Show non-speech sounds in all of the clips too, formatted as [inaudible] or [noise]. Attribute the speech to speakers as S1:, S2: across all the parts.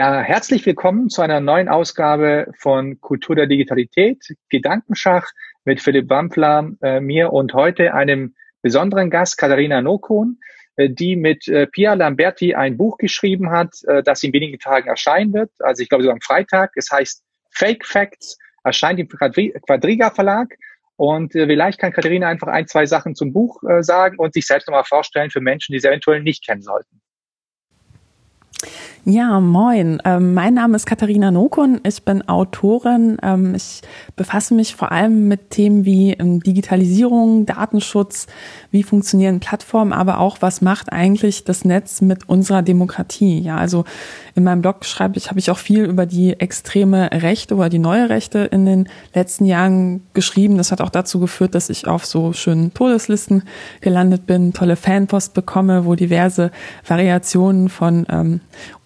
S1: Ja, herzlich willkommen zu einer neuen Ausgabe von Kultur der Digitalität, Gedankenschach mit Philipp Wampfler, äh, mir und heute einem besonderen Gast, Katharina Nokon, äh, die mit äh, Pia Lamberti ein Buch geschrieben hat, äh, das in wenigen Tagen erscheinen wird. Also ich glaube sogar am Freitag. Es heißt Fake Facts, erscheint im Quadriga Verlag. Und äh, vielleicht kann Katharina einfach ein, zwei Sachen zum Buch äh, sagen und sich selbst nochmal vorstellen für Menschen, die es eventuell nicht kennen sollten.
S2: Ja, moin. Ähm, mein Name ist Katharina Nokun. Ich bin Autorin. Ähm, ich befasse mich vor allem mit Themen wie ähm, Digitalisierung, Datenschutz, wie funktionieren Plattformen, aber auch, was macht eigentlich das Netz mit unserer Demokratie? Ja, also in meinem Blog schreibe ich, habe ich auch viel über die extreme Rechte oder die neue Rechte in den letzten Jahren geschrieben. Das hat auch dazu geführt, dass ich auf so schönen Todeslisten gelandet bin, tolle Fanpost bekomme, wo diverse Variationen von ähm,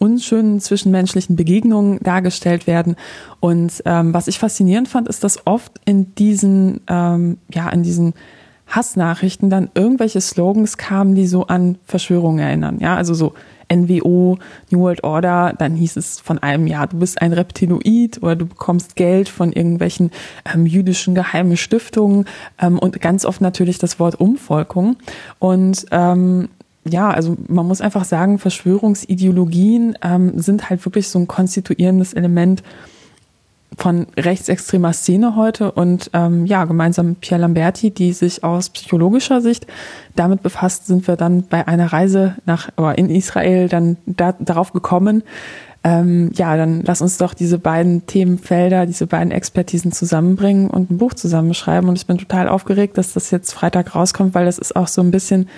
S2: unschönen zwischenmenschlichen Begegnungen dargestellt werden. Und ähm, was ich faszinierend fand, ist, dass oft in diesen, ähm, ja, in diesen Hassnachrichten dann irgendwelche Slogans kamen, die so an Verschwörungen erinnern. Ja, also so NWO, New World Order, dann hieß es von einem, ja, du bist ein Reptiloid oder du bekommst Geld von irgendwelchen ähm, jüdischen geheimen Stiftungen ähm, und ganz oft natürlich das Wort Umvolkung. Und ähm, ja, also man muss einfach sagen, Verschwörungsideologien ähm, sind halt wirklich so ein konstituierendes Element von rechtsextremer Szene heute und ähm, ja, gemeinsam mit Pierre Lamberti, die sich aus psychologischer Sicht damit befasst, sind wir dann bei einer Reise nach oder in Israel dann da, darauf gekommen. Ähm, ja, dann lass uns doch diese beiden Themenfelder, diese beiden Expertisen zusammenbringen und ein Buch zusammenschreiben. Und ich bin total aufgeregt, dass das jetzt Freitag rauskommt, weil das ist auch so ein bisschen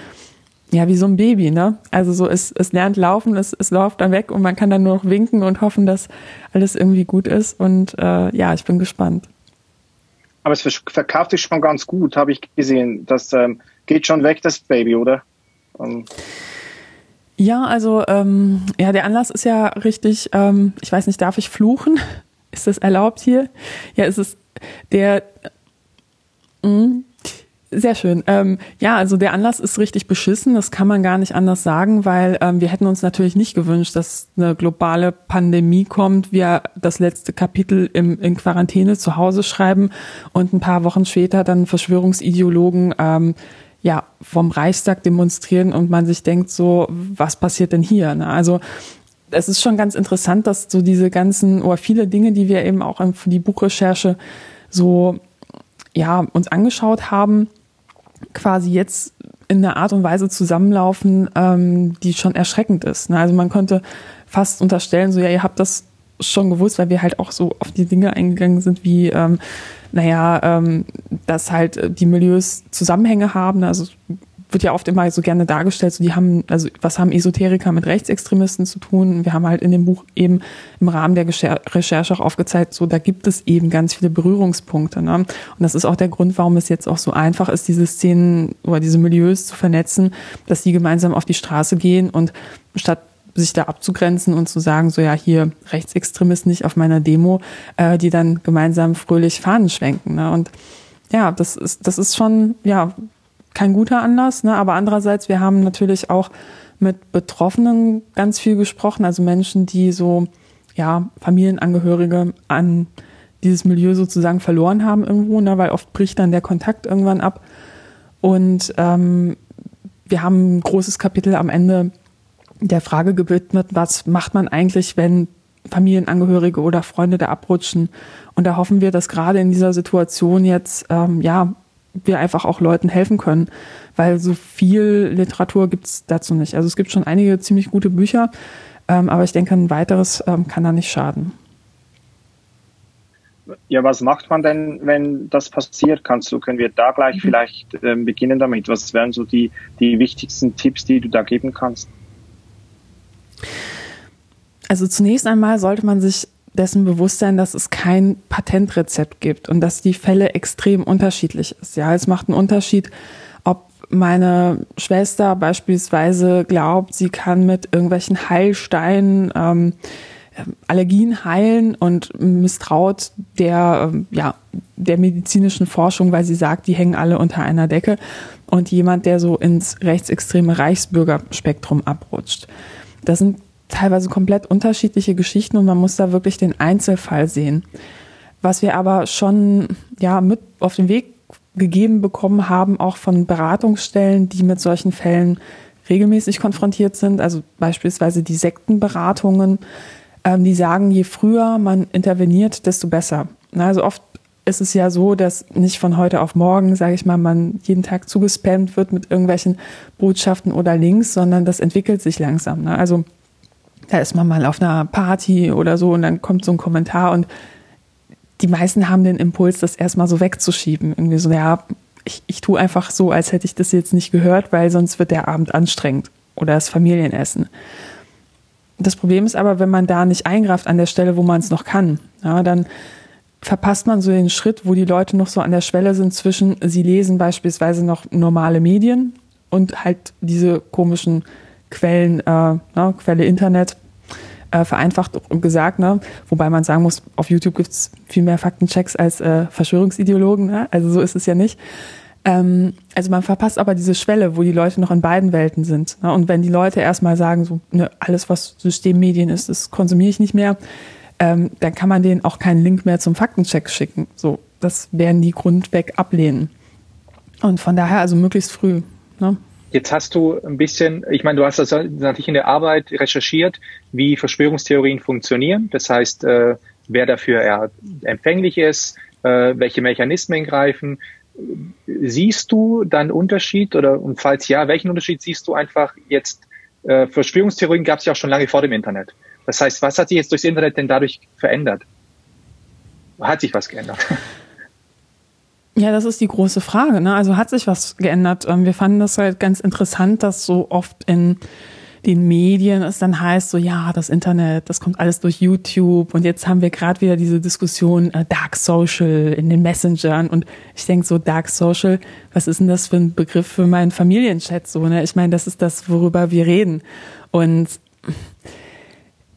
S2: ja, wie so ein Baby, ne? Also so, es, es lernt laufen, es, es läuft dann weg und man kann dann nur noch winken und hoffen, dass alles irgendwie gut ist. Und äh, ja, ich bin gespannt.
S1: Aber es verkauft sich schon ganz gut, habe ich gesehen. Das ähm, geht schon weg, das Baby, oder? Um. Ähm.
S2: Ja, also ähm, ja, der Anlass ist ja richtig, ähm, ich weiß nicht, darf ich fluchen? [laughs] Ist das erlaubt hier? Ja, es ist der mh, hm, sehr schön. Ähm, ja, also der Anlass ist richtig beschissen, das kann man gar nicht anders sagen, weil ähm, wir hätten uns natürlich nicht gewünscht, dass eine globale Pandemie kommt, wir das letzte Kapitel im, in Quarantäne zu Hause schreiben und ein paar Wochen später dann Verschwörungsideologen ähm, ja, vom Reichstag demonstrieren und man sich denkt so, was passiert denn hier? Ne? Also es ist schon ganz interessant, dass so diese ganzen oder viele Dinge, die wir eben auch für die Buchrecherche so ja, uns angeschaut haben, quasi jetzt in einer Art und Weise zusammenlaufen, ähm, die schon erschreckend ist. Ne? Also man könnte fast unterstellen, so ja, ihr habt das schon gewusst, weil wir halt auch so auf die Dinge eingegangen sind, wie, ähm, naja, ähm, dass halt die Milieus Zusammenhänge haben. Also wird ja oft immer so gerne dargestellt, so die haben, also was haben Esoteriker mit Rechtsextremisten zu tun? Wir haben halt in dem Buch eben im Rahmen der Recherche auch aufgezeigt, so da gibt es eben ganz viele Berührungspunkte. Ne? Und das ist auch der Grund, warum es jetzt auch so einfach ist, diese Szenen oder diese Milieus zu vernetzen, dass die gemeinsam auf die Straße gehen und statt sich da abzugrenzen und zu sagen, so ja, hier Rechtsextremisten nicht auf meiner Demo, äh, die dann gemeinsam fröhlich Fahnen schwenken. Ne? Und ja, das ist, das ist schon, ja, kein guter Anlass, ne? aber andererseits, wir haben natürlich auch mit Betroffenen ganz viel gesprochen, also Menschen, die so, ja, Familienangehörige an dieses Milieu sozusagen verloren haben irgendwo, ne? weil oft bricht dann der Kontakt irgendwann ab. Und ähm, wir haben ein großes Kapitel am Ende der Frage gewidmet, was macht man eigentlich, wenn Familienangehörige oder Freunde da abrutschen. Und da hoffen wir, dass gerade in dieser Situation jetzt ähm, ja wir einfach auch Leuten helfen können, weil so viel Literatur gibt's dazu nicht. Also es gibt schon einige ziemlich gute Bücher, ähm, aber ich denke, ein weiteres ähm, kann da nicht schaden.
S1: Ja, was macht man denn, wenn das passiert? Kannst du, können wir da gleich mhm. vielleicht ähm, beginnen damit? Was wären so die, die wichtigsten Tipps, die du da geben kannst?
S2: Also zunächst einmal sollte man sich dessen Bewusstsein, dass es kein Patentrezept gibt und dass die Fälle extrem unterschiedlich ist. Ja, es macht einen Unterschied, ob meine Schwester beispielsweise glaubt, sie kann mit irgendwelchen Heilsteinen ähm, Allergien heilen und misstraut der, ähm, ja, der medizinischen Forschung, weil sie sagt, die hängen alle unter einer Decke und jemand, der so ins rechtsextreme Reichsbürgerspektrum abrutscht. Das sind teilweise komplett unterschiedliche Geschichten und man muss da wirklich den Einzelfall sehen. Was wir aber schon ja mit auf den Weg gegeben bekommen haben, auch von Beratungsstellen, die mit solchen Fällen regelmäßig konfrontiert sind, also beispielsweise die Sektenberatungen, ähm, die sagen, je früher man interveniert, desto besser. Also oft ist es ja so, dass nicht von heute auf morgen, sage ich mal, man jeden Tag zugespammt wird mit irgendwelchen Botschaften oder Links, sondern das entwickelt sich langsam. Ne? Also da ist man mal auf einer Party oder so und dann kommt so ein Kommentar und die meisten haben den Impuls, das erstmal so wegzuschieben. Irgendwie so, ja, ich, ich tue einfach so, als hätte ich das jetzt nicht gehört, weil sonst wird der Abend anstrengend oder das Familienessen. Das Problem ist aber, wenn man da nicht eingreift an der Stelle, wo man es noch kann, ja, dann verpasst man so den Schritt, wo die Leute noch so an der Schwelle sind zwischen, sie lesen beispielsweise noch normale Medien und halt diese komischen Quellen, äh, ne, Quelle Internet, äh, vereinfacht gesagt, ne? wobei man sagen muss, auf YouTube gibt es viel mehr Faktenchecks als äh, Verschwörungsideologen, ne? also so ist es ja nicht. Ähm, also man verpasst aber diese Schwelle, wo die Leute noch in beiden Welten sind. Ne? Und wenn die Leute erstmal sagen, so ne, alles, was Systemmedien ist, das konsumiere ich nicht mehr, ähm, dann kann man denen auch keinen Link mehr zum Faktencheck schicken. So, das werden die grundweg ablehnen. Und von daher also möglichst früh. Ne?
S1: Jetzt hast du ein bisschen, ich meine, du hast das natürlich in der Arbeit recherchiert, wie Verschwörungstheorien funktionieren. Das heißt, äh, wer dafür empfänglich ist, äh, welche Mechanismen greifen. Siehst du dann Unterschied oder und falls ja, welchen Unterschied siehst du einfach jetzt? Äh, Verschwörungstheorien gab es ja auch schon lange vor dem Internet. Das heißt, was hat sich jetzt durchs Internet denn dadurch verändert? Hat sich was geändert? [laughs]
S2: Ja, das ist die große Frage. Ne? Also hat sich was geändert. Ähm, wir fanden das halt ganz interessant, dass so oft in den Medien es dann heißt, so ja, das Internet, das kommt alles durch YouTube und jetzt haben wir gerade wieder diese Diskussion äh, Dark Social in den Messengern und ich denke so Dark Social, was ist denn das für ein Begriff für meinen Familienchat so, ne? Ich meine, das ist das, worüber wir reden und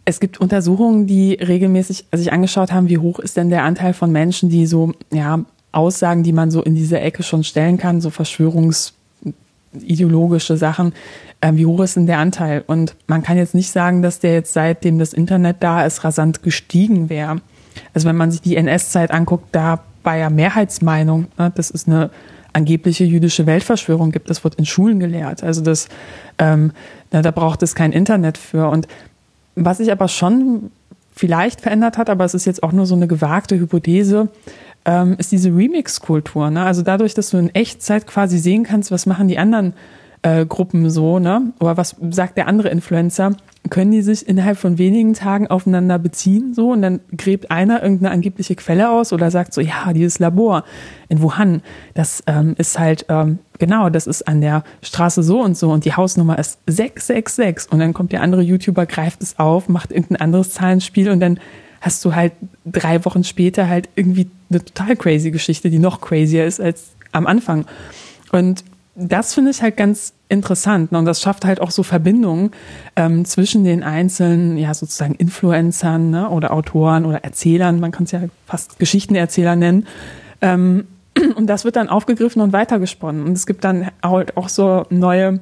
S2: es gibt Untersuchungen, die regelmäßig sich angeschaut haben, wie hoch ist denn der Anteil von Menschen, die so ja Aussagen, die man so in diese Ecke schon stellen kann, so verschwörungsideologische Sachen, äh, wie hoch ist denn der Anteil? Und man kann jetzt nicht sagen, dass der jetzt seitdem das Internet da ist, rasant gestiegen wäre. Also wenn man sich die NS-Zeit anguckt, da war ja Mehrheitsmeinung, ne, das ist eine angebliche jüdische Weltverschwörung gibt. Das wird in Schulen gelehrt. Also das, ähm, na, da braucht es kein Internet für. Und was sich aber schon vielleicht verändert hat, aber es ist jetzt auch nur so eine gewagte Hypothese, ähm, ist diese Remix-Kultur. Ne? Also dadurch, dass du in Echtzeit quasi sehen kannst, was machen die anderen äh, Gruppen so, ne? Oder was sagt der andere Influencer, können die sich innerhalb von wenigen Tagen aufeinander beziehen, so, und dann gräbt einer irgendeine angebliche Quelle aus oder sagt so, ja, dieses Labor in Wuhan, das ähm, ist halt, ähm, genau, das ist an der Straße so und so und die Hausnummer ist 666 und dann kommt der andere YouTuber, greift es auf, macht irgendein anderes Zahlenspiel und dann hast du halt drei Wochen später halt irgendwie eine total crazy Geschichte, die noch crazier ist als am Anfang. Und das finde ich halt ganz interessant. Ne? Und das schafft halt auch so Verbindungen ähm, zwischen den einzelnen, ja, sozusagen Influencern ne? oder Autoren oder Erzählern. Man kann es ja fast Geschichtenerzähler nennen. Ähm, [clears throat] und das wird dann aufgegriffen und weitergesponnen. Und es gibt dann halt auch so neue,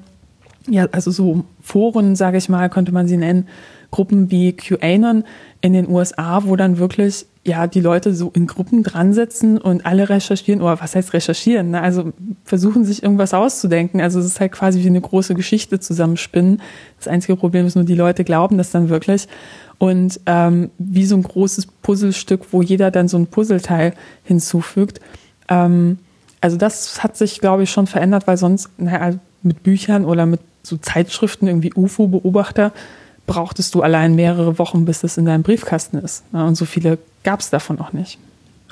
S2: ja, also so Foren, sage ich mal, könnte man sie nennen, Gruppen wie QAnon in den USA, wo dann wirklich ja die Leute so in Gruppen dran sitzen und alle recherchieren oder was heißt recherchieren, ne? also versuchen sich irgendwas auszudenken. Also es ist halt quasi wie eine große Geschichte zusammenspinnen. Das einzige Problem ist nur, die Leute glauben das dann wirklich und ähm, wie so ein großes Puzzlestück, wo jeder dann so ein Puzzleteil hinzufügt. Ähm, also das hat sich, glaube ich, schon verändert, weil sonst naja, mit Büchern oder mit so Zeitschriften irgendwie UFO-Beobachter brauchtest du allein mehrere Wochen, bis es in deinem Briefkasten ist. Und so viele gab es davon auch nicht.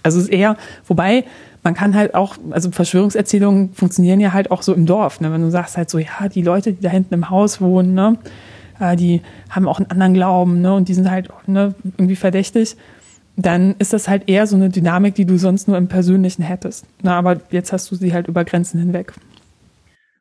S2: Also es ist eher, wobei man kann halt auch, also Verschwörungserzählungen funktionieren ja halt auch so im Dorf. Ne? Wenn du sagst halt so, ja, die Leute, die da hinten im Haus wohnen, ne, äh, die haben auch einen anderen Glauben, ne, und die sind halt ne, irgendwie verdächtig, dann ist das halt eher so eine Dynamik, die du sonst nur im Persönlichen hättest. Na, aber jetzt hast du sie halt über Grenzen hinweg.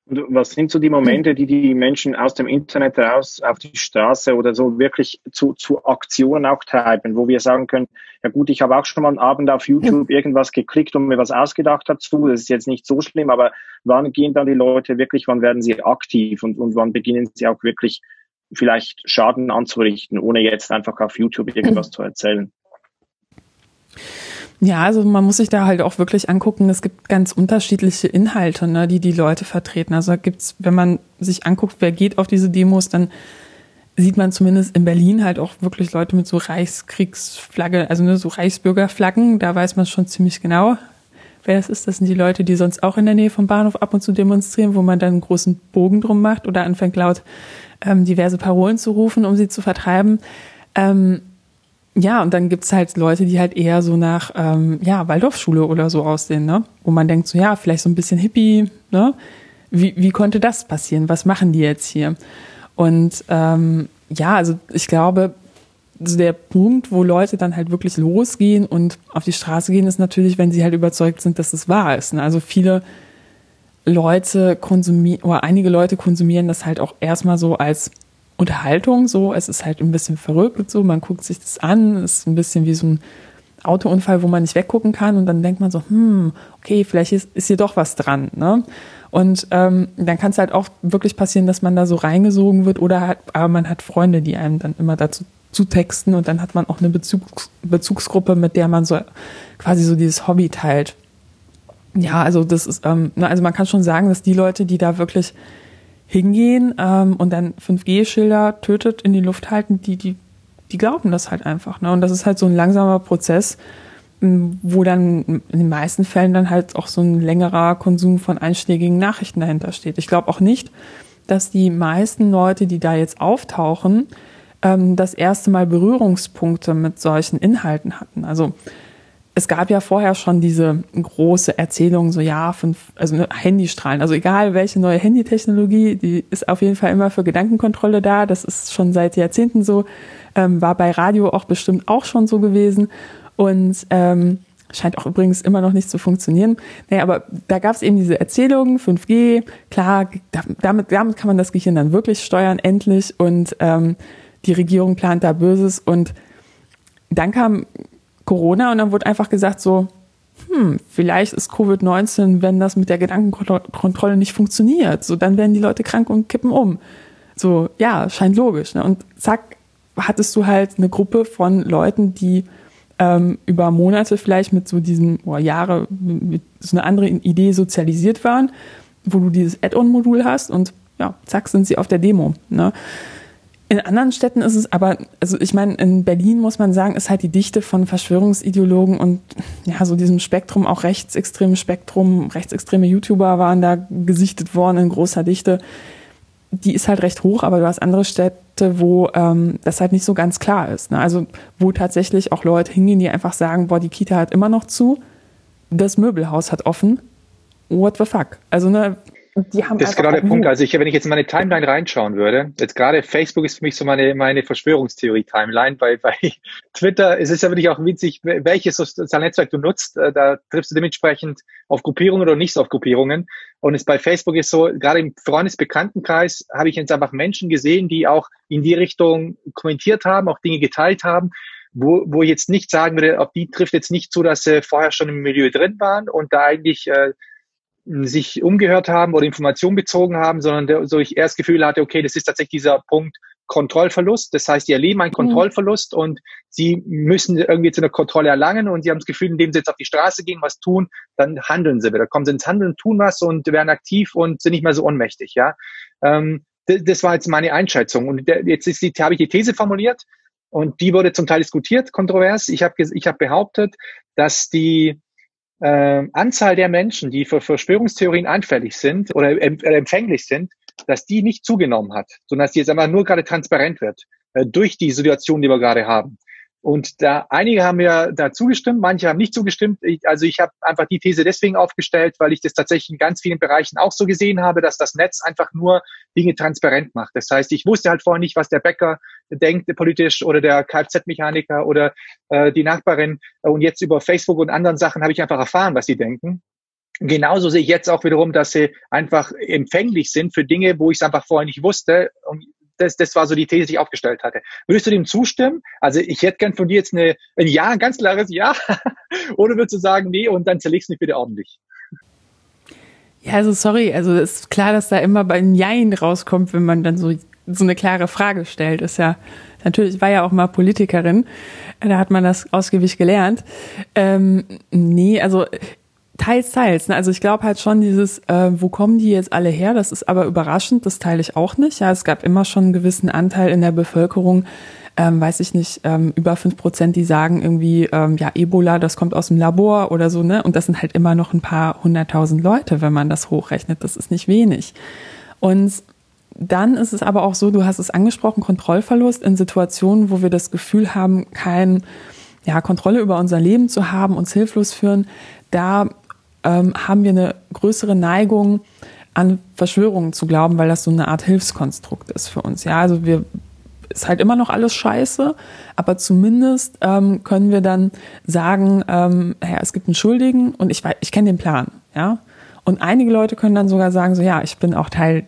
S3: Und was sind so die Momente, die die Menschen aus dem Internet raus auf die Straße oder so wirklich zu, zu Aktionen auch treiben, wo wir sagen können, ja gut, ich habe auch schon mal einen Abend auf YouTube irgendwas geklickt und mir was ausgedacht dazu, das ist jetzt nicht so schlimm, aber wann gehen dann die Leute wirklich, wann werden sie aktiv und, und wann beginnen sie auch wirklich vielleicht Schaden anzurichten, ohne jetzt einfach auf YouTube irgendwas [laughs] zu erzählen.
S2: Ja, also man muss sich da halt auch wirklich angucken, es gibt ganz unterschiedliche Inhalte, ne, die die Leute vertreten. Also da gibt's, wenn man sich anguckt, wer geht auf diese Demos, dann sieht man zumindest in Berlin halt auch wirklich Leute mit so Reichskriegsflagge, also ne, so Reichsbürgerflaggen, da weiß man schon ziemlich genau, wer das ist. Das sind die Leute, die sonst auch in der Nähe vom Bahnhof ab und zu demonstrieren, wo man dann einen großen Bogen drum macht oder anfängt laut ähm, diverse Parolen zu rufen, um sie zu vertreiben. Ähm, ja, und dann gibt's halt Leute, die halt eher so nach ähm, ja, Waldorfschule oder so aussehen, ne? Wo man denkt, so ja, vielleicht so ein bisschen Hippie, ne? Wie, wie konnte das passieren? Was machen die jetzt hier? Und ähm, ja, also ich glaube, so der Punkt, wo Leute dann halt wirklich losgehen und auf die Straße gehen, ist natürlich, wenn sie halt überzeugt sind, dass es wahr ist. Ne? Also viele Leute konsumieren, oder einige Leute konsumieren das halt auch erstmal so als Unterhaltung so. Es ist halt ein bisschen verrückt so. Man guckt sich das an. Es ist ein bisschen wie so ein Autounfall, wo man nicht weggucken kann. Und dann denkt man so, hm, okay, vielleicht ist, ist hier doch was dran. Ne? Und ähm, dann kann es halt auch wirklich passieren, dass man da so reingesogen wird oder hat, aber man hat Freunde, die einem dann immer dazu zutexten und dann hat man auch eine Bezugs Bezugsgruppe, mit der man so quasi so dieses Hobby teilt. Ja, also das ist, ähm, also man kann schon sagen, dass die Leute, die da wirklich hingehen ähm, und dann 5G-Schilder tötet in die Luft halten, die, die, die glauben das halt einfach. Ne? Und das ist halt so ein langsamer Prozess, wo dann in den meisten Fällen dann halt auch so ein längerer Konsum von einschlägigen Nachrichten dahinter steht. Ich glaube auch nicht, dass die meisten Leute, die da jetzt auftauchen, ähm, das erste Mal Berührungspunkte mit solchen Inhalten hatten. Also es gab ja vorher schon diese große Erzählung, so ja, fünf, also ne, Handystrahlen. Also egal welche neue Handytechnologie, die ist auf jeden Fall immer für Gedankenkontrolle da. Das ist schon seit Jahrzehnten so. Ähm, war bei Radio auch bestimmt auch schon so gewesen. Und ähm, scheint auch übrigens immer noch nicht zu funktionieren. Naja, aber da gab es eben diese Erzählung, 5G, klar, damit, damit kann man das Gehirn dann wirklich steuern, endlich. Und ähm, die Regierung plant da Böses. Und dann kam Corona und dann wurde einfach gesagt so, hm, vielleicht ist Covid-19, wenn das mit der Gedankenkontrolle nicht funktioniert, so dann werden die Leute krank und kippen um. So, ja, scheint logisch. Ne? Und zack, hattest du halt eine Gruppe von Leuten, die ähm, über Monate vielleicht mit so diesen, oder Jahre mit so einer anderen Idee sozialisiert waren, wo du dieses Add-on-Modul hast und ja, zack, sind sie auf der Demo. Ne? In anderen Städten ist es aber, also ich meine, in Berlin muss man sagen, ist halt die Dichte von Verschwörungsideologen und ja, so diesem Spektrum, auch rechtsextremes Spektrum, rechtsextreme YouTuber waren da gesichtet worden in großer Dichte. Die ist halt recht hoch, aber du hast andere Städte, wo ähm, das halt nicht so ganz klar ist. Ne? Also wo tatsächlich auch Leute hingehen, die einfach sagen, boah, die Kita hat immer noch zu, das Möbelhaus hat offen. What the fuck? Also ne,
S1: die haben das ist genau der Punkt. Also ich, wenn ich jetzt in meine Timeline reinschauen würde, jetzt gerade Facebook ist für mich so meine, meine Verschwörungstheorie-Timeline. Bei, bei [laughs] Twitter ist es ja wirklich auch witzig, welches soziale Netzwerk du nutzt. Äh, da triffst du dementsprechend auf Gruppierungen oder nicht auf Gruppierungen. Und es bei Facebook ist so, gerade im Freundesbekanntenkreis habe ich jetzt einfach Menschen gesehen, die auch in die Richtung kommentiert haben, auch Dinge geteilt haben wo, wo ich jetzt nicht sagen würde, ob die trifft jetzt nicht zu, dass sie vorher schon im Milieu drin waren und da eigentlich äh, sich umgehört haben oder Informationen bezogen haben, sondern der, so ich erst Gefühl hatte, okay, das ist tatsächlich dieser Punkt Kontrollverlust. Das heißt, die erleben einen mhm. Kontrollverlust mhm. und sie müssen irgendwie zu einer Kontrolle erlangen und sie haben das Gefühl, indem sie jetzt auf die Straße gehen, was tun, dann handeln sie wieder. Kommen sie ins Handeln, tun was und werden aktiv und sind nicht mehr so ohnmächtig, ja. Ähm, das war jetzt meine Einschätzung. Und jetzt ist die, habe ich die These formuliert und die wurde zum Teil diskutiert, kontrovers. Ich habe ich hab behauptet, dass die äh, Anzahl der Menschen, die für Verschwörungstheorien anfällig sind oder empfänglich sind, dass die nicht zugenommen hat, sondern dass die jetzt einfach nur gerade transparent wird äh, durch die Situation, die wir gerade haben. Und da einige haben ja da zugestimmt, manche haben nicht zugestimmt. Ich, also ich habe einfach die These deswegen aufgestellt, weil ich das tatsächlich in ganz vielen Bereichen auch so gesehen habe, dass das Netz einfach nur Dinge transparent macht. Das heißt, ich wusste halt vorher nicht, was der Bäcker denkt politisch oder der Kfz-Mechaniker oder äh, die Nachbarin. Und jetzt über Facebook und anderen Sachen habe ich einfach erfahren, was sie denken. Genauso sehe ich jetzt auch wiederum, dass sie einfach empfänglich sind für Dinge, wo ich es einfach vorher nicht wusste. Und das, das war so die These, die ich aufgestellt hatte. Würdest du dem zustimmen? Also ich hätte gern von dir jetzt eine, ein Ja, ein ganz klares Ja. [laughs] Oder würdest du sagen, nee, und dann zerlegst du mich bitte ordentlich?
S2: Ja, also sorry, also es ist klar, dass da immer bei ein Jein rauskommt, wenn man dann so so eine klare Frage stellt. Ist ja natürlich war ja auch mal Politikerin, da hat man das ausgiebig gelernt. Ähm, nee, also Teils, teils. Ne? Also ich glaube halt schon dieses, äh, wo kommen die jetzt alle her? Das ist aber überraschend, das teile ich auch nicht. Ja, es gab immer schon einen gewissen Anteil in der Bevölkerung, ähm, weiß ich nicht, ähm, über fünf Prozent, die sagen irgendwie, ähm, ja, Ebola, das kommt aus dem Labor oder so, ne? Und das sind halt immer noch ein paar hunderttausend Leute, wenn man das hochrechnet. Das ist nicht wenig. Und dann ist es aber auch so, du hast es angesprochen, Kontrollverlust in Situationen, wo wir das Gefühl haben, kein, ja, Kontrolle über unser Leben zu haben, uns hilflos führen. Da ähm, haben wir eine größere Neigung, an Verschwörungen zu glauben, weil das so eine Art Hilfskonstrukt ist für uns. Ja, also wir ist halt immer noch alles scheiße, aber zumindest ähm, können wir dann sagen, ähm, ja, es gibt einen Schuldigen und ich weiß, ich kenne den Plan, ja. Und einige Leute können dann sogar sagen, so ja, ich bin auch Teil,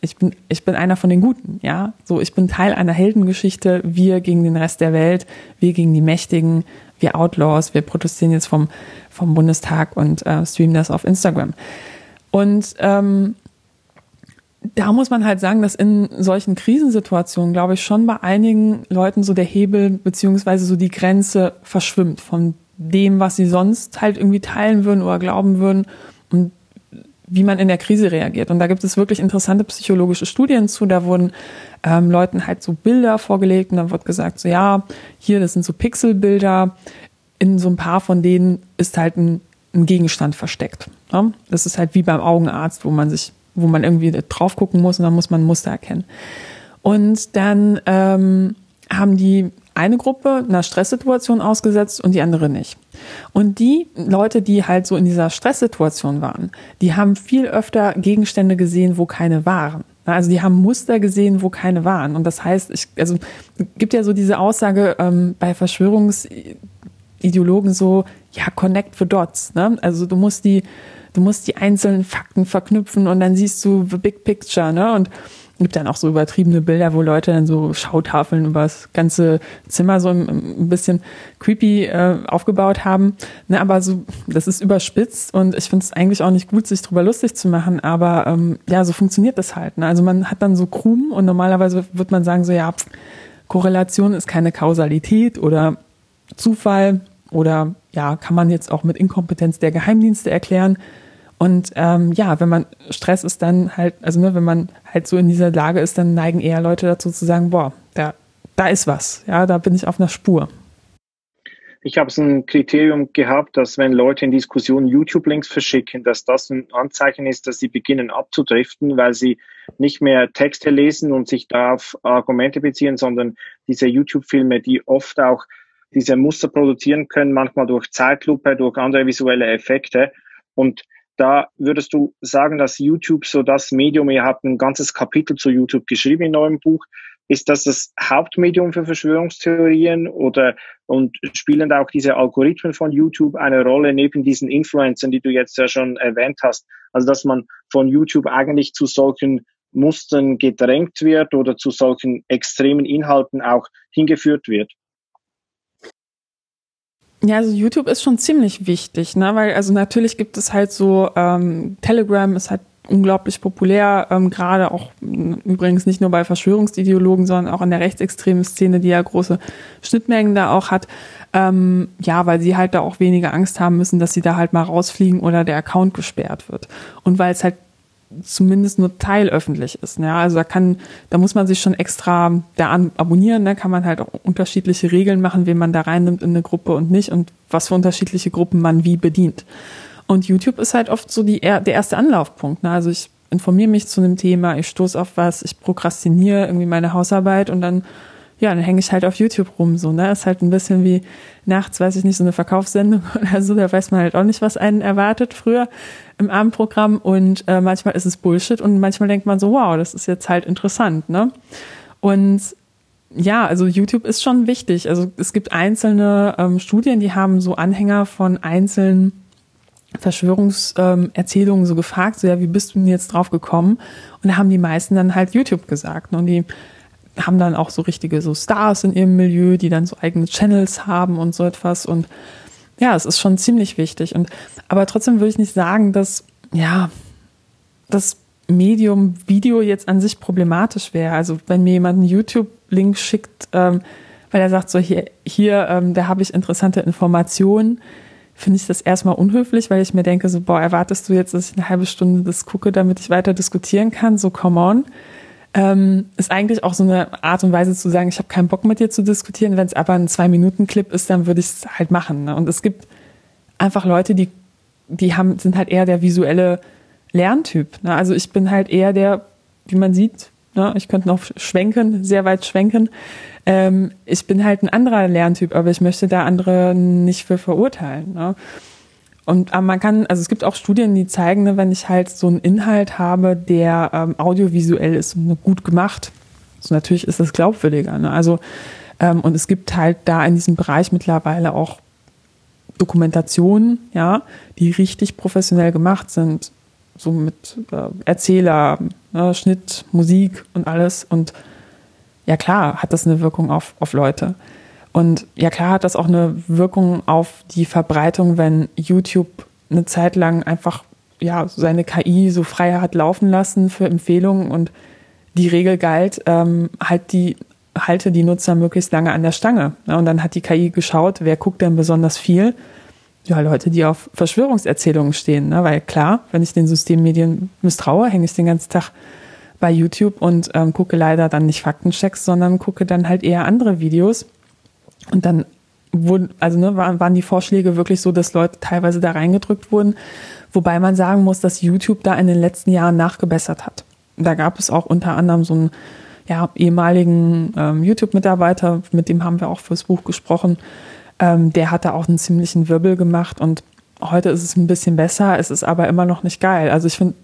S2: ich bin, ich bin einer von den Guten, ja. So, ich bin Teil einer Heldengeschichte, wir gegen den Rest der Welt, wir gegen die Mächtigen, wir Outlaws, wir protestieren jetzt vom, vom Bundestag und äh, streamen das auf Instagram. Und ähm, da muss man halt sagen, dass in solchen Krisensituationen, glaube ich, schon bei einigen Leuten so der Hebel beziehungsweise so die Grenze verschwimmt von dem, was sie sonst halt irgendwie teilen würden oder glauben würden und wie man in der Krise reagiert. Und da gibt es wirklich interessante psychologische Studien zu. Da wurden ähm, Leuten halt so Bilder vorgelegt und dann wird gesagt, so ja, hier, das sind so Pixelbilder. In so ein paar von denen ist halt ein, ein Gegenstand versteckt. Ja? Das ist halt wie beim Augenarzt, wo man sich, wo man irgendwie drauf gucken muss und dann muss man ein Muster erkennen. Und dann ähm, haben die eine Gruppe einer Stresssituation ausgesetzt und die andere nicht. Und die Leute, die halt so in dieser Stresssituation waren, die haben viel öfter Gegenstände gesehen, wo keine waren. Also die haben Muster gesehen, wo keine waren. Und das heißt, ich, also gibt ja so diese Aussage ähm, bei Verschwörungsideologen so, ja, connect the dots. Ne? Also du musst die, du musst die einzelnen Fakten verknüpfen und dann siehst du the big picture. Ne? Und gibt dann auch so übertriebene Bilder, wo Leute dann so Schautafeln über das ganze Zimmer so ein, bisschen creepy äh, aufgebaut haben. Ne, aber so, das ist überspitzt und ich finde es eigentlich auch nicht gut, sich drüber lustig zu machen. Aber ähm, ja, so funktioniert das halt. Ne? Also man hat dann so Krumen und normalerweise wird man sagen so, ja, Korrelation ist keine Kausalität oder Zufall oder ja, kann man jetzt auch mit Inkompetenz der Geheimdienste erklären. Und ähm, ja, wenn man Stress ist, dann halt, also ne, wenn man halt so in dieser Lage ist, dann neigen eher Leute dazu zu sagen, boah, da, da ist was, ja, da bin ich auf einer Spur.
S3: Ich habe so ein Kriterium gehabt, dass wenn Leute in Diskussionen YouTube-Links verschicken, dass das ein Anzeichen ist, dass sie beginnen abzudriften, weil sie nicht mehr Texte lesen und sich da auf Argumente beziehen, sondern diese YouTube-Filme, die oft auch diese Muster produzieren können, manchmal durch Zeitlupe, durch andere visuelle Effekte. Und da würdest du sagen, dass YouTube so das Medium, ihr habt ein ganzes Kapitel zu YouTube geschrieben in eurem Buch. Ist das das Hauptmedium für Verschwörungstheorien oder und spielen da auch diese Algorithmen von YouTube eine Rolle neben diesen Influencern, die du jetzt ja schon erwähnt hast? Also dass man von YouTube eigentlich zu solchen Mustern gedrängt wird oder zu solchen extremen Inhalten auch hingeführt wird?
S2: Ja, also YouTube ist schon ziemlich wichtig, ne? Weil also natürlich gibt es halt so ähm, Telegram ist halt unglaublich populär, ähm, gerade auch übrigens nicht nur bei Verschwörungsideologen, sondern auch in der rechtsextremen Szene, die ja große Schnittmengen da auch hat. Ähm, ja, weil sie halt da auch weniger Angst haben müssen, dass sie da halt mal rausfliegen oder der Account gesperrt wird. Und weil es halt zumindest nur teilöffentlich ist. Ja, also da kann, da muss man sich schon extra da abonnieren, da ne? kann man halt auch unterschiedliche Regeln machen, wen man da reinnimmt in eine Gruppe und nicht und was für unterschiedliche Gruppen man wie bedient. Und YouTube ist halt oft so die, der erste Anlaufpunkt. Ne? Also ich informiere mich zu einem Thema, ich stoße auf was, ich prokrastiniere irgendwie meine Hausarbeit und dann ja, dann hänge ich halt auf YouTube rum, so, ne? Ist halt ein bisschen wie nachts, weiß ich nicht, so eine Verkaufssendung [laughs] oder so, da weiß man halt auch nicht, was einen erwartet früher im Abendprogramm und äh, manchmal ist es Bullshit und manchmal denkt man so, wow, das ist jetzt halt interessant, ne? Und ja, also YouTube ist schon wichtig. Also es gibt einzelne ähm, Studien, die haben so Anhänger von einzelnen Verschwörungserzählungen ähm, so gefragt, so ja, wie bist du denn jetzt drauf gekommen? Und da haben die meisten dann halt YouTube gesagt. Ne? Und die haben dann auch so richtige so Stars in ihrem Milieu, die dann so eigene Channels haben und so etwas. Und ja, es ist schon ziemlich wichtig. Und aber trotzdem würde ich nicht sagen, dass ja, dass Medium Video jetzt an sich problematisch wäre. Also wenn mir jemand einen YouTube-Link schickt, ähm, weil er sagt, so hier, hier ähm, da habe ich interessante Informationen, finde ich das erstmal unhöflich, weil ich mir denke, so, boah, erwartest du jetzt, dass ich eine halbe Stunde das gucke, damit ich weiter diskutieren kann? So, come on. Ähm, ist eigentlich auch so eine Art und Weise zu sagen, ich habe keinen Bock mit dir zu diskutieren. Wenn es aber ein Zwei-Minuten-Clip ist, dann würde ich es halt machen. Ne? Und es gibt einfach Leute, die, die haben, sind halt eher der visuelle Lerntyp. Ne? Also ich bin halt eher der, wie man sieht, ne? ich könnte noch schwenken, sehr weit schwenken. Ähm, ich bin halt ein anderer Lerntyp, aber ich möchte da andere nicht für verurteilen. Ne? Und aber man kann, also es gibt auch Studien, die zeigen, ne, wenn ich halt so einen Inhalt habe, der ähm, audiovisuell ist und gut gemacht, so natürlich ist das glaubwürdiger. Ne? Also ähm, und es gibt halt da in diesem Bereich mittlerweile auch Dokumentationen, ja, die richtig professionell gemacht sind, so mit äh, Erzähler, ne, Schnitt, Musik und alles. Und ja klar, hat das eine Wirkung auf, auf Leute. Und ja klar hat das auch eine Wirkung auf die Verbreitung, wenn YouTube eine Zeit lang einfach ja seine KI so frei hat laufen lassen für Empfehlungen und die Regel galt, ähm, halt die halte die Nutzer möglichst lange an der Stange. Und dann hat die KI geschaut, wer guckt denn besonders viel? Ja, Leute, die auf Verschwörungserzählungen stehen. Ne? Weil klar, wenn ich den Systemmedien misstraue, hänge ich den ganzen Tag bei YouTube und ähm, gucke leider dann nicht Faktenchecks, sondern gucke dann halt eher andere Videos. Und dann wurden, also ne, waren, waren die Vorschläge wirklich so, dass Leute teilweise da reingedrückt wurden. Wobei man sagen muss, dass YouTube da in den letzten Jahren nachgebessert hat. Da gab es auch unter anderem so einen ja, ehemaligen ähm, YouTube-Mitarbeiter, mit dem haben wir auch fürs Buch gesprochen. Ähm, der hatte auch einen ziemlichen Wirbel gemacht und heute ist es ein bisschen besser, es ist aber immer noch nicht geil. Also ich finde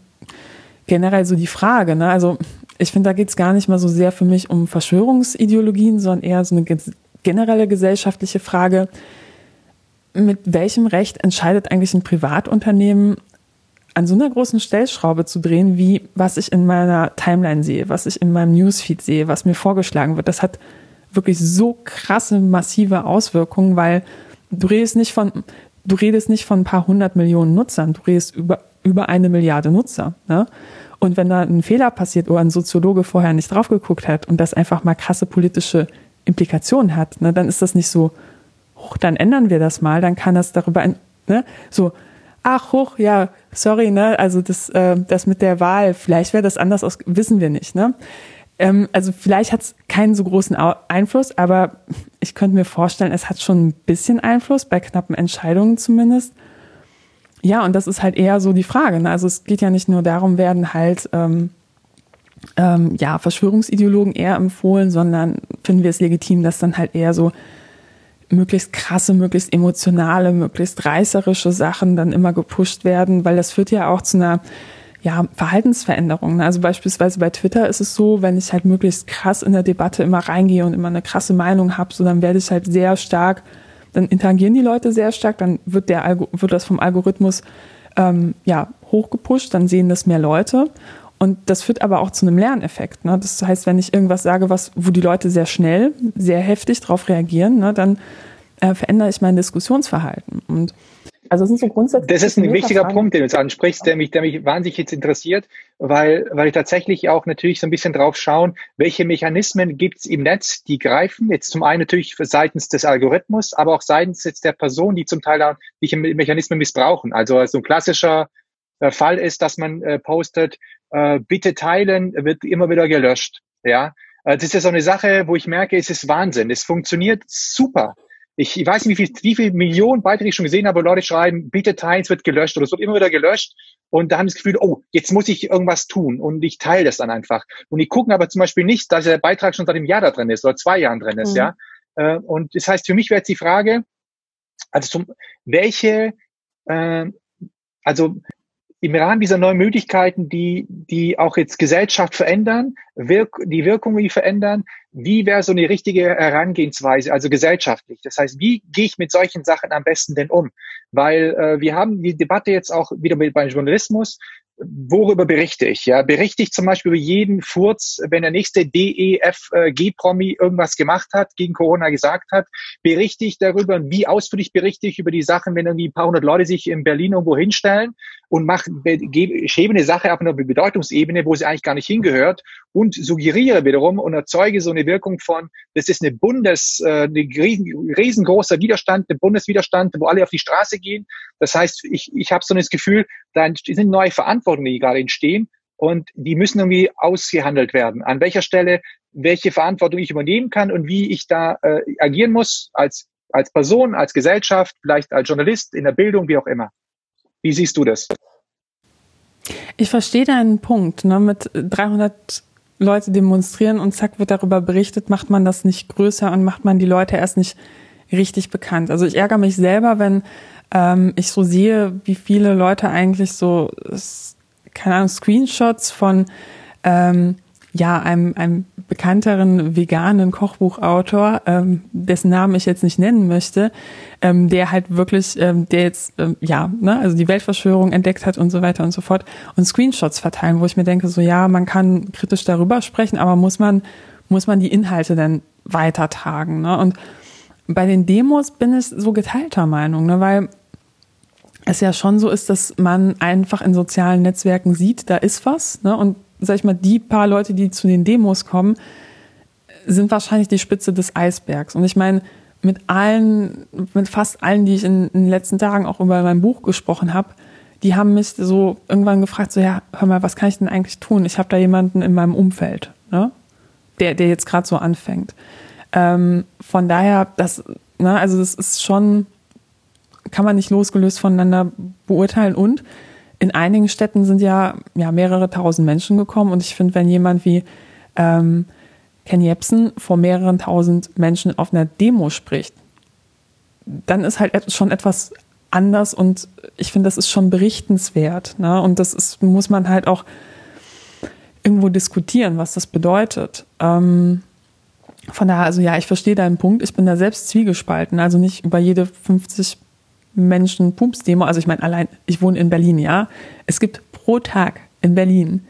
S2: generell so die Frage, ne? Also ich finde, da geht es gar nicht mal so sehr für mich um Verschwörungsideologien, sondern eher so eine generelle gesellschaftliche Frage. Mit welchem Recht entscheidet eigentlich ein Privatunternehmen, an so einer großen Stellschraube zu drehen, wie was ich in meiner Timeline sehe, was ich in meinem Newsfeed sehe, was mir vorgeschlagen wird? Das hat wirklich so krasse, massive Auswirkungen, weil du redest nicht von, du redest nicht von ein paar hundert Millionen Nutzern, du redest über über eine Milliarde Nutzer. Ne? Und wenn da ein Fehler passiert oder ein Soziologe vorher nicht drauf geguckt hat und das einfach mal krasse politische Implikationen hat, ne, dann ist das nicht so, hoch, dann ändern wir das mal, dann kann das darüber, ne, so, ach hoch, ja, sorry, ne, also das, äh, das mit der Wahl, vielleicht wäre das anders aus, wissen wir nicht, ne. Ähm, also vielleicht hat es keinen so großen Einfluss, aber ich könnte mir vorstellen, es hat schon ein bisschen Einfluss, bei knappen Entscheidungen zumindest. Ja, und das ist halt eher so die Frage. Ne? Also es geht ja nicht nur darum, werden halt ähm, ähm, ja, Verschwörungsideologen eher empfohlen, sondern finden wir es legitim, dass dann halt eher so möglichst krasse, möglichst emotionale, möglichst reißerische Sachen dann immer gepusht werden, weil das führt ja auch zu einer ja, Verhaltensveränderung. Ne? Also beispielsweise bei Twitter ist es so, wenn ich halt möglichst krass in der Debatte immer reingehe und immer eine krasse Meinung habe, so dann werde ich halt sehr stark dann interagieren die Leute sehr stark, dann wird, der wird das vom Algorithmus ähm, ja, hochgepusht, dann sehen das mehr Leute. Und das führt aber auch zu einem Lerneffekt. Ne? Das heißt, wenn ich irgendwas sage, was, wo die Leute sehr schnell, sehr heftig darauf reagieren, ne, dann äh, verändere ich mein Diskussionsverhalten. Und
S1: also das sind so grundsätzlich. Das ist ein wichtiger Fragen. Punkt, den du jetzt ansprichst, der mich, der mich wahnsinnig jetzt interessiert, weil, weil ich tatsächlich auch natürlich so ein bisschen drauf schauen, welche Mechanismen gibt es im Netz, die greifen. Jetzt zum einen natürlich seitens des Algorithmus, aber auch seitens jetzt der Person, die zum Teil auch Mechanismen missbrauchen. Also so ein klassischer äh, Fall ist, dass man äh, postet, äh, bitte teilen, wird immer wieder gelöscht. Ja, äh, das ist ja so eine Sache, wo ich merke, es ist Wahnsinn. Es funktioniert super. Ich, ich weiß nicht, wie viel, wie viel Millionen Beiträge ich schon gesehen habe, wo Leute schreiben, bitte teilen, es wird gelöscht oder es wird immer wieder gelöscht. Und da haben sie das Gefühl, oh, jetzt muss ich irgendwas tun und ich teile das dann einfach. Und die gucken aber zum Beispiel nicht, dass der Beitrag schon seit einem Jahr da drin ist oder zwei Jahren drin ist, mhm. ja. Äh, und das heißt, für mich wäre jetzt die Frage, also zum, welche, äh, also im Rahmen dieser neuen Möglichkeiten, die, die auch jetzt Gesellschaft verändern, wirk die Wirkung wie verändern, wie wäre so eine richtige Herangehensweise, also gesellschaftlich? Das heißt, wie gehe ich mit solchen Sachen am besten denn um? Weil äh, wir haben die Debatte jetzt auch wieder beim Journalismus. Worüber berichte ich? Ja, berichte ich zum Beispiel über jeden Furz, wenn der nächste DEFG-Promi irgendwas gemacht hat, gegen Corona gesagt hat? Berichte ich darüber? Wie ausführlich berichte ich über die Sachen, wenn irgendwie ein paar hundert Leute sich in Berlin irgendwo hinstellen und machen, hebe eine Sache auf einer Bedeutungsebene, wo sie eigentlich gar nicht hingehört und suggeriere wiederum und erzeuge so eine Wirkung von, das ist eine Bundes, äh, riesengroßer Widerstand, eine Bundeswiderstand, wo alle auf die Straße gehen. Das heißt, ich, ich habe so das Gefühl, da sind neue Verantwortungen Verantwortungen, die gerade entstehen und die müssen irgendwie ausgehandelt werden. An welcher Stelle welche Verantwortung ich übernehmen kann und wie ich da äh, agieren muss als, als Person, als Gesellschaft, vielleicht als Journalist, in der Bildung, wie auch immer. Wie siehst du das?
S2: Ich verstehe deinen Punkt. Ne? Mit 300 Leute demonstrieren und zack wird darüber berichtet, macht man das nicht größer und macht man die Leute erst nicht richtig bekannt. Also ich ärgere mich selber, wenn ähm, ich so sehe, wie viele Leute eigentlich so, keine Ahnung, Screenshots von ähm, ja, einem, einem bekannteren veganen Kochbuchautor, ähm, dessen Namen ich jetzt nicht nennen möchte, ähm, der halt wirklich, ähm, der jetzt, ähm, ja, ne, also die Weltverschwörung entdeckt hat und so weiter und so fort und Screenshots verteilen, wo ich mir denke, so ja, man kann kritisch darüber sprechen, aber muss man, muss man die Inhalte dann weitertragen, ne? Und bei den Demos bin ich so geteilter Meinung, ne, weil es ja schon so ist, dass man einfach in sozialen Netzwerken sieht, da ist was. Ne, und sag ich mal, die paar Leute, die zu den Demos kommen, sind wahrscheinlich die Spitze des Eisbergs. Und ich meine, mit allen, mit fast allen, die ich in, in den letzten Tagen auch über mein Buch gesprochen habe, die haben mich so irgendwann gefragt, so ja, hör mal, was kann ich denn eigentlich tun? Ich habe da jemanden in meinem Umfeld, ne? der, der jetzt gerade so anfängt. Ähm, von daher, das, ne, also das ist schon, kann man nicht losgelöst voneinander beurteilen. Und in einigen Städten sind ja, ja mehrere tausend Menschen gekommen. Und ich finde, wenn jemand wie ähm, Ken Jebsen vor mehreren tausend Menschen auf einer Demo spricht, dann ist halt schon etwas anders und ich finde, das ist schon berichtenswert. Ne? Und das ist, muss man halt auch irgendwo diskutieren, was das bedeutet. Ähm, von daher, also ja, ich verstehe deinen Punkt. Ich bin da selbst zwiegespalten. Also nicht über jede 50 Menschen Pups-Demo. Also ich meine, allein, ich wohne in Berlin, ja. Es gibt pro Tag in Berlin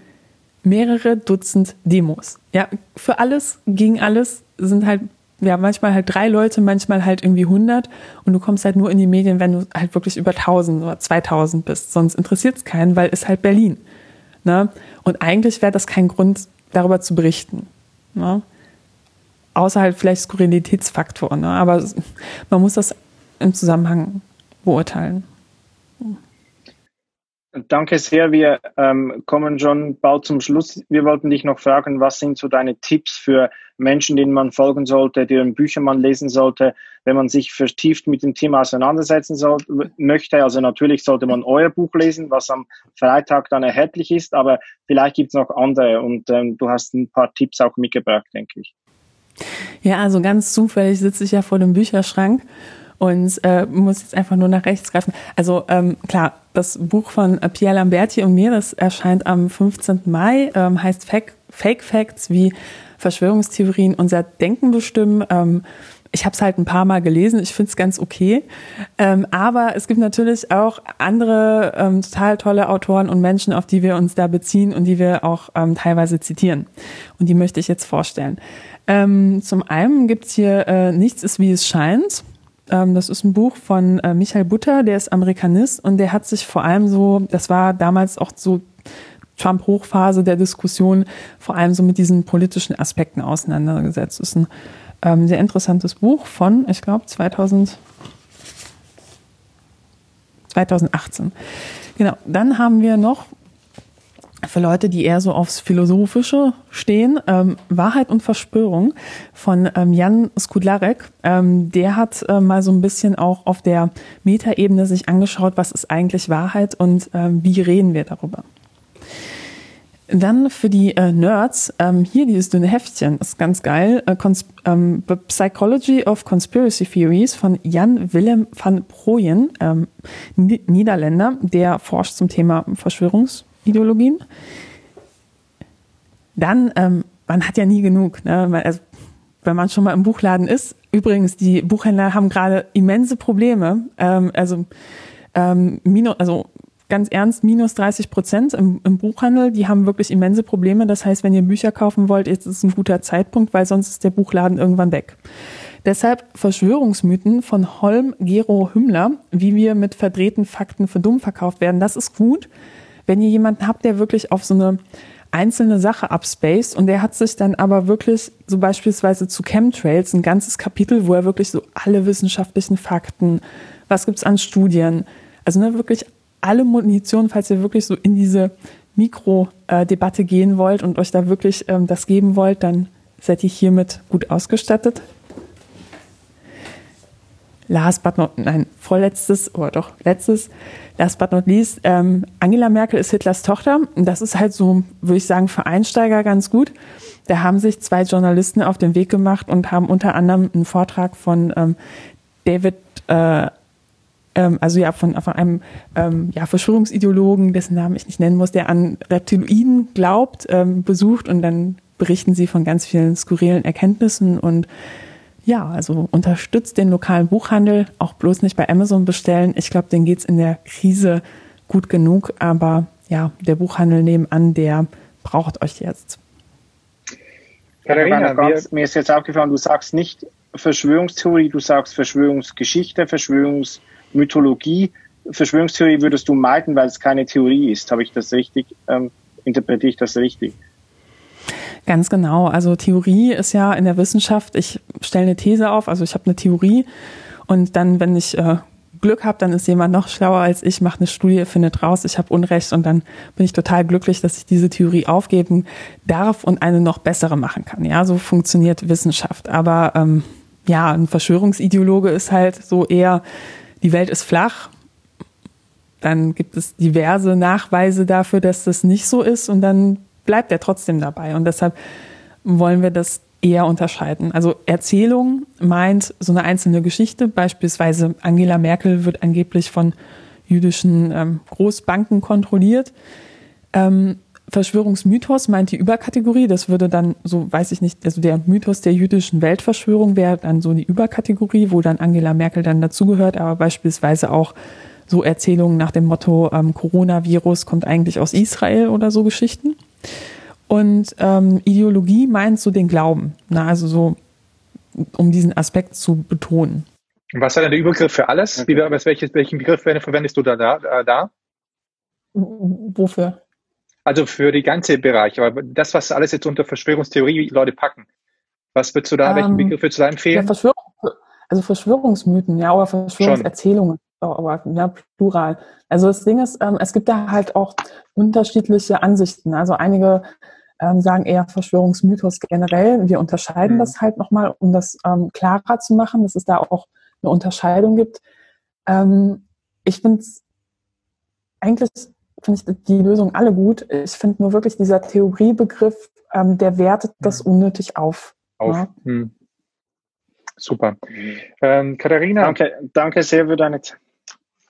S2: mehrere Dutzend Demos. Ja, für alles, gegen alles sind halt, ja, manchmal halt drei Leute, manchmal halt irgendwie 100 und du kommst halt nur in die Medien, wenn du halt wirklich über 1000 oder 2000 bist. Sonst interessiert es keinen, weil es halt Berlin. Ne? Und eigentlich wäre das kein Grund, darüber zu berichten. Ne? außer halt vielleicht Skurrilitätsfaktor. Ne? Aber man muss das im Zusammenhang beurteilen.
S3: Danke sehr. Wir ähm, kommen schon bald zum Schluss. Wir wollten dich noch fragen, was sind so deine Tipps für Menschen, denen man folgen sollte, deren Bücher man lesen sollte, wenn man sich vertieft mit dem Thema auseinandersetzen soll, möchte. Also natürlich sollte man euer Buch lesen, was am Freitag dann erhältlich ist, aber vielleicht gibt es noch andere und ähm, du hast ein paar Tipps auch mitgebracht, denke ich.
S2: Ja, also ganz zufällig sitze ich ja vor dem Bücherschrank und äh, muss jetzt einfach nur nach rechts greifen. Also ähm, klar, das Buch von Pierre Lamberti und mir, das erscheint am 15. Mai, ähm, heißt Fake, Fake Facts, wie Verschwörungstheorien unser Denken bestimmen. Ähm, ich habe es halt ein paar Mal gelesen, ich finde es ganz okay. Ähm, aber es gibt natürlich auch andere ähm, total tolle Autoren und Menschen, auf die wir uns da beziehen und die wir auch ähm, teilweise zitieren. Und die möchte ich jetzt vorstellen. Ähm, zum einen gibt's hier äh, Nichts ist wie es scheint. Ähm, das ist ein Buch von äh, Michael Butter, der ist Amerikanist und der hat sich vor allem so, das war damals auch so Trump-Hochphase der Diskussion, vor allem so mit diesen politischen Aspekten auseinandergesetzt. Das ist ein ähm, sehr interessantes Buch von, ich glaube, 2000. 2018. Genau. Dann haben wir noch für Leute, die eher so aufs Philosophische stehen, ähm, Wahrheit und Verschwörung von ähm, Jan Skudlarek. Ähm, der hat äh, mal so ein bisschen auch auf der Metaebene sich angeschaut, was ist eigentlich Wahrheit und ähm, wie reden wir darüber. Dann für die äh, Nerds, ähm, hier dieses dünne Heftchen, ist ganz geil. Äh, ähm, The Psychology of Conspiracy Theories von Jan Willem van Prooyen, ähm, Niederländer, der forscht zum Thema Verschwörungsideologien. Dann, ähm, man hat ja nie genug, ne? also, wenn man schon mal im Buchladen ist. Übrigens, die Buchhändler haben gerade immense Probleme. Ähm, also, ähm, also ganz ernst, minus 30 Prozent im, im, Buchhandel. Die haben wirklich immense Probleme. Das heißt, wenn ihr Bücher kaufen wollt, jetzt ist ein guter Zeitpunkt, weil sonst ist der Buchladen irgendwann weg. Deshalb Verschwörungsmythen von Holm Gero Hümmler, wie wir mit verdrehten Fakten für dumm verkauft werden. Das ist gut, wenn ihr jemanden habt, der wirklich auf so eine einzelne Sache abspaced und der hat sich dann aber wirklich so beispielsweise zu Chemtrails ein ganzes Kapitel, wo er wirklich so alle wissenschaftlichen Fakten, was gibt's an Studien, also ne, wirklich alle Munition, falls ihr wirklich so in diese Mikrodebatte gehen wollt und euch da wirklich ähm, das geben wollt, dann seid ihr hiermit gut ausgestattet. Last but not, nein, vorletztes oder doch letztes, last but not least, ähm, Angela Merkel ist Hitlers Tochter. Das ist halt so, würde ich sagen, für Einsteiger ganz gut. Da haben sich zwei Journalisten auf den Weg gemacht und haben unter anderem einen Vortrag von ähm, David äh, ähm, also ja von, von einem ähm, ja, Verschwörungsideologen, dessen Namen ich nicht nennen muss, der an Reptiloiden glaubt, ähm, besucht und dann berichten sie von ganz vielen skurrilen Erkenntnissen und ja, also unterstützt den lokalen Buchhandel, auch bloß nicht bei Amazon bestellen. Ich glaube, denen geht's in der Krise gut genug, aber ja, der Buchhandel nebenan, der braucht euch jetzt.
S3: Katharina, mir ist jetzt aufgefallen, du sagst nicht Verschwörungstheorie, du sagst Verschwörungsgeschichte, Verschwörungs Mythologie, Verschwörungstheorie würdest du meiden, weil es keine Theorie ist. Habe ich das richtig, ähm, interpretiere ich das richtig?
S2: Ganz genau. Also Theorie ist ja in der Wissenschaft, ich stelle eine These auf, also ich habe eine Theorie und dann, wenn ich äh, Glück habe, dann ist jemand noch schlauer als ich, macht eine Studie, findet raus, ich habe Unrecht und dann bin ich total glücklich, dass ich diese Theorie aufgeben darf und eine noch bessere machen kann. Ja, so funktioniert Wissenschaft. Aber ähm, ja, ein Verschwörungsideologe ist halt so eher die Welt ist flach, dann gibt es diverse Nachweise dafür, dass das nicht so ist und dann bleibt er trotzdem dabei. Und deshalb wollen wir das eher unterscheiden. Also Erzählung meint so eine einzelne Geschichte, beispielsweise Angela Merkel wird angeblich von jüdischen ähm, Großbanken kontrolliert. Ähm, Verschwörungsmythos meint die Überkategorie. Das würde dann, so weiß ich nicht, also der Mythos der jüdischen Weltverschwörung wäre dann so die Überkategorie, wo dann Angela Merkel dann dazugehört, aber beispielsweise auch so Erzählungen nach dem Motto, ähm, Coronavirus kommt eigentlich aus Israel oder so Geschichten. Und ähm, Ideologie meint so den Glauben, na, also so, um diesen Aspekt zu betonen.
S1: Was ist denn der Übergriff für alles? Okay. Wie, welches, welchen Begriff verwendest du da? da, da?
S2: Wofür?
S1: Also für die ganze Bereich, aber das, was alles jetzt unter Verschwörungstheorie Leute packen, was würdest du da, ähm, welchen Begriff würdest du da empfehlen?
S2: Ja, Verschwörung, also Verschwörungsmythen, ja, oder Verschwörungserzählungen, aber ja, plural. Also das Ding ist, ähm, es gibt da halt auch unterschiedliche Ansichten. Also einige ähm, sagen eher Verschwörungsmythos generell. Wir unterscheiden mhm. das halt nochmal, um das ähm, klarer zu machen, dass es da auch eine Unterscheidung gibt. Ähm, ich finde es eigentlich finde ich die Lösung alle gut. Ich finde nur wirklich dieser Theoriebegriff, ähm, der wertet das mhm. unnötig auf.
S1: Auf. Ja? Hm. Super. Ähm, Katharina.
S3: Danke, danke sehr für deine Zeit.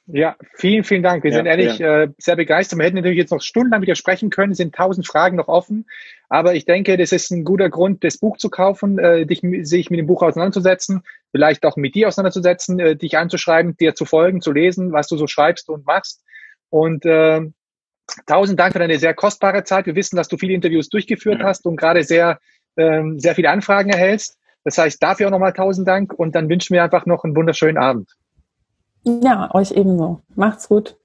S1: Ja, vielen, vielen Dank. Wir ja, sind ehrlich ja. äh, sehr begeistert. Wir hätten natürlich jetzt noch stundenlang wieder sprechen können, es sind tausend Fragen noch offen. Aber ich denke, das ist ein guter Grund, das Buch zu kaufen, äh, dich, sich mit dem Buch auseinanderzusetzen, vielleicht auch mit dir auseinanderzusetzen, äh, dich anzuschreiben, dir zu folgen, zu lesen, was du so schreibst und machst. Und äh, tausend Dank für deine sehr kostbare Zeit. Wir wissen, dass du viele Interviews durchgeführt ja. hast und gerade sehr, ähm, sehr viele Anfragen erhältst. Das heißt, dafür auch nochmal tausend Dank und dann wünschen wir einfach noch einen wunderschönen Abend.
S2: Ja, euch ebenso. Macht's gut.